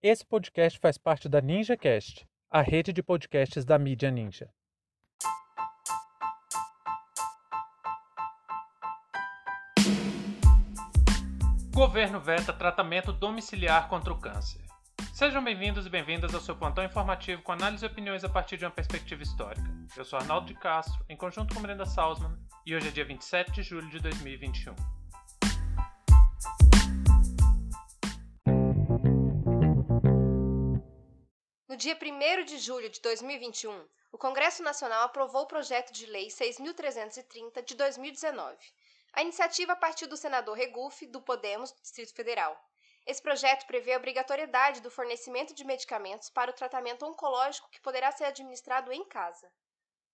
Esse podcast faz parte da NinjaCast, a rede de podcasts da mídia Ninja. Governo veta tratamento domiciliar contra o câncer. Sejam bem-vindos e bem-vindas ao seu plantão informativo com análise e opiniões a partir de uma perspectiva histórica. Eu sou Arnaldo de Castro, em conjunto com Brenda Salzman, e hoje é dia 27 de julho de 2021. Dia 1 de julho de 2021, o Congresso Nacional aprovou o projeto de lei 6.330 de 2019. A iniciativa partiu do senador Regufe, do Podemos, do Distrito Federal. Esse projeto prevê a obrigatoriedade do fornecimento de medicamentos para o tratamento oncológico que poderá ser administrado em casa.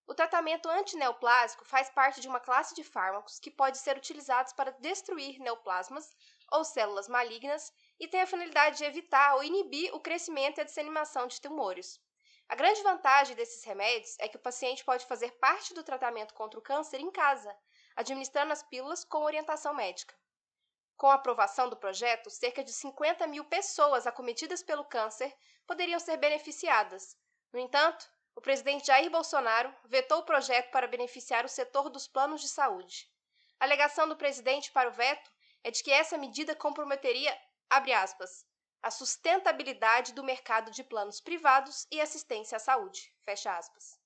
O tratamento antineoplásico faz parte de uma classe de fármacos que pode ser utilizados para destruir neoplasmas ou células malignas e tem a finalidade de evitar ou inibir o crescimento e a disseminação de tumores. A grande vantagem desses remédios é que o paciente pode fazer parte do tratamento contra o câncer em casa, administrando as pílulas com orientação médica. Com a aprovação do projeto, cerca de 50 mil pessoas acometidas pelo câncer poderiam ser beneficiadas. No entanto, o presidente Jair Bolsonaro vetou o projeto para beneficiar o setor dos planos de saúde. A alegação do presidente para o veto é de que essa medida comprometeria, abre aspas, a sustentabilidade do mercado de planos privados e assistência à saúde, fecha aspas.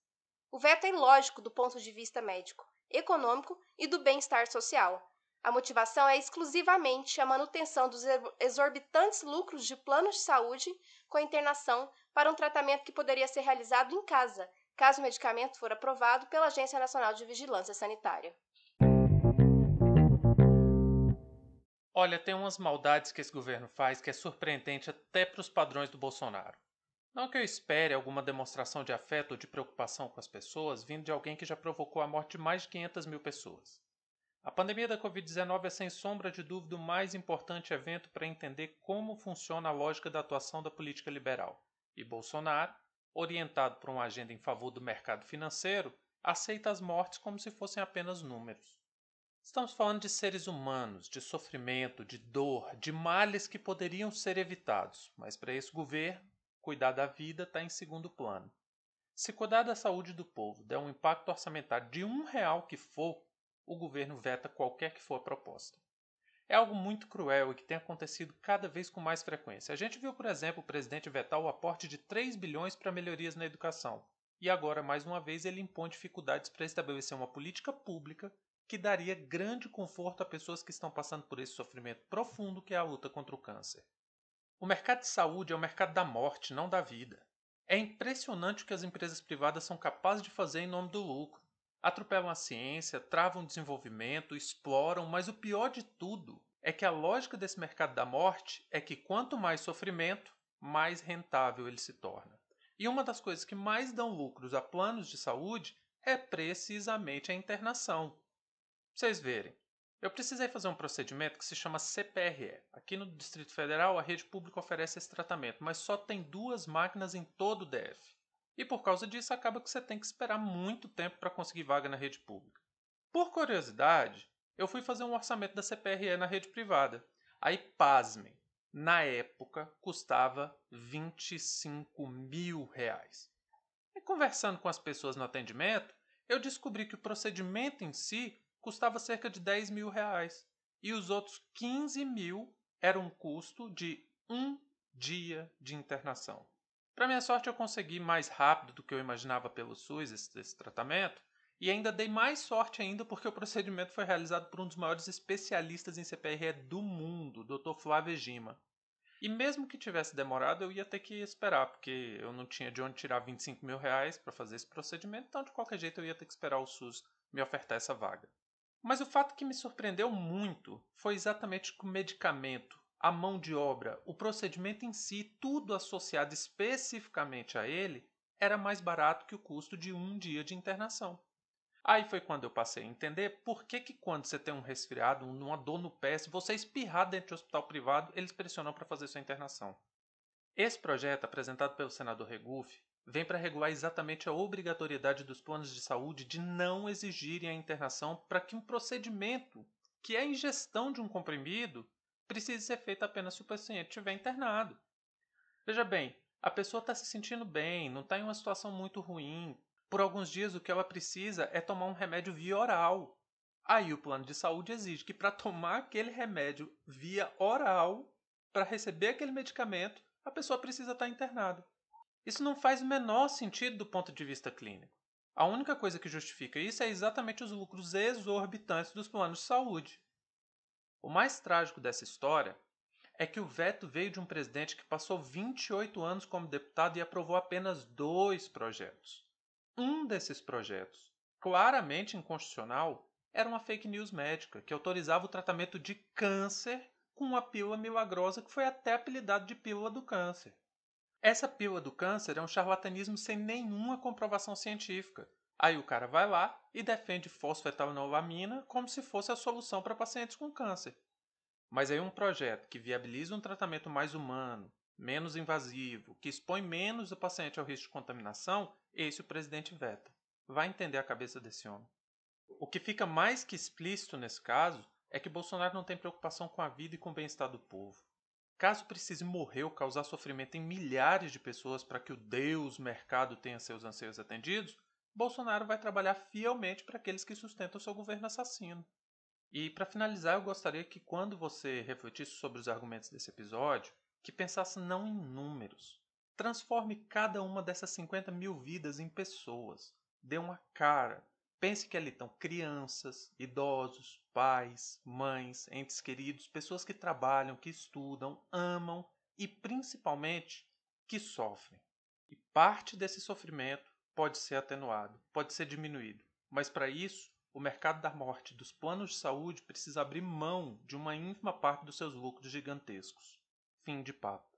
O veto é ilógico do ponto de vista médico, econômico e do bem-estar social, a motivação é exclusivamente a manutenção dos exorbitantes lucros de planos de saúde com internação para um tratamento que poderia ser realizado em casa, caso o medicamento for aprovado pela Agência Nacional de Vigilância Sanitária. Olha, tem umas maldades que esse governo faz que é surpreendente até para os padrões do Bolsonaro. Não que eu espere alguma demonstração de afeto ou de preocupação com as pessoas vindo de alguém que já provocou a morte de mais de 500 mil pessoas. A pandemia da Covid-19 é sem sombra de dúvida o mais importante evento para entender como funciona a lógica da atuação da política liberal. E Bolsonaro, orientado por uma agenda em favor do mercado financeiro, aceita as mortes como se fossem apenas números. Estamos falando de seres humanos, de sofrimento, de dor, de males que poderiam ser evitados, mas para esse governo, cuidar da vida está em segundo plano. Se cuidar da saúde do povo der um impacto orçamentário de um real que for, o governo veta qualquer que for a proposta. É algo muito cruel e que tem acontecido cada vez com mais frequência. A gente viu, por exemplo, o presidente vetar o aporte de 3 bilhões para melhorias na educação. E agora, mais uma vez, ele impõe dificuldades para estabelecer uma política pública que daria grande conforto a pessoas que estão passando por esse sofrimento profundo que é a luta contra o câncer. O mercado de saúde é o mercado da morte, não da vida. É impressionante o que as empresas privadas são capazes de fazer em nome do lucro atropelam a ciência, travam o desenvolvimento, exploram, mas o pior de tudo é que a lógica desse mercado da morte é que quanto mais sofrimento, mais rentável ele se torna. E uma das coisas que mais dão lucros a planos de saúde é precisamente a internação. Vocês verem, eu precisei fazer um procedimento que se chama CPRE. Aqui no Distrito Federal, a rede pública oferece esse tratamento, mas só tem duas máquinas em todo o DF. E por causa disso, acaba que você tem que esperar muito tempo para conseguir vaga na rede pública. Por curiosidade, eu fui fazer um orçamento da CPRE na rede privada. Aí, pasmem, na época custava 25 mil reais. E conversando com as pessoas no atendimento, eu descobri que o procedimento em si custava cerca de 10 mil reais. E os outros 15 mil eram um custo de um dia de internação. Para minha sorte, eu consegui mais rápido do que eu imaginava pelo SUS esse, esse tratamento, e ainda dei mais sorte ainda porque o procedimento foi realizado por um dos maiores especialistas em CPRE do mundo, Dr. Flávio Gima. E mesmo que tivesse demorado, eu ia ter que esperar, porque eu não tinha de onde tirar 25 mil reais para fazer esse procedimento, então de qualquer jeito eu ia ter que esperar o SUS me ofertar essa vaga. Mas o fato que me surpreendeu muito foi exatamente que o medicamento a mão de obra, o procedimento em si, tudo associado especificamente a ele, era mais barato que o custo de um dia de internação. Aí foi quando eu passei a entender por que, que quando você tem um resfriado, uma dor no pé, se você espirrar dentro de um hospital privado, eles pressionam para fazer sua internação. Esse projeto, apresentado pelo senador Regufe, vem para regular exatamente a obrigatoriedade dos planos de saúde de não exigirem a internação para que um procedimento, que é a ingestão de um comprimido, precisa ser feita apenas se o paciente estiver internado. Veja bem, a pessoa está se sentindo bem, não está em uma situação muito ruim. Por alguns dias, o que ela precisa é tomar um remédio via oral. Aí o plano de saúde exige que para tomar aquele remédio via oral, para receber aquele medicamento, a pessoa precisa estar tá internada. Isso não faz o menor sentido do ponto de vista clínico. A única coisa que justifica isso é exatamente os lucros exorbitantes dos planos de saúde. O mais trágico dessa história é que o veto veio de um presidente que passou 28 anos como deputado e aprovou apenas dois projetos. Um desses projetos, claramente inconstitucional, era uma fake news médica que autorizava o tratamento de câncer com uma pílula milagrosa que foi até apelidado de pílula do câncer. Essa pílula do câncer é um charlatanismo sem nenhuma comprovação científica. Aí o cara vai lá e defende fosfetanolamina como se fosse a solução para pacientes com câncer. Mas aí um projeto que viabiliza um tratamento mais humano, menos invasivo, que expõe menos o paciente ao risco de contaminação, esse o presidente veta. Vai entender a cabeça desse homem. O que fica mais que explícito nesse caso é que Bolsonaro não tem preocupação com a vida e com o bem-estar do povo. Caso precise morrer ou causar sofrimento em milhares de pessoas para que o Deus mercado tenha seus anseios atendidos, Bolsonaro vai trabalhar fielmente para aqueles que sustentam seu governo assassino. E para finalizar, eu gostaria que quando você refletisse sobre os argumentos desse episódio, que pensasse não em números. Transforme cada uma dessas 50 mil vidas em pessoas. Dê uma cara. Pense que ali estão crianças, idosos, pais, mães, entes queridos, pessoas que trabalham, que estudam, amam e principalmente que sofrem. E parte desse sofrimento pode ser atenuado, pode ser diminuído. Mas para isso, o mercado da morte dos planos de saúde precisa abrir mão de uma ínfima parte dos seus lucros gigantescos. Fim de papo.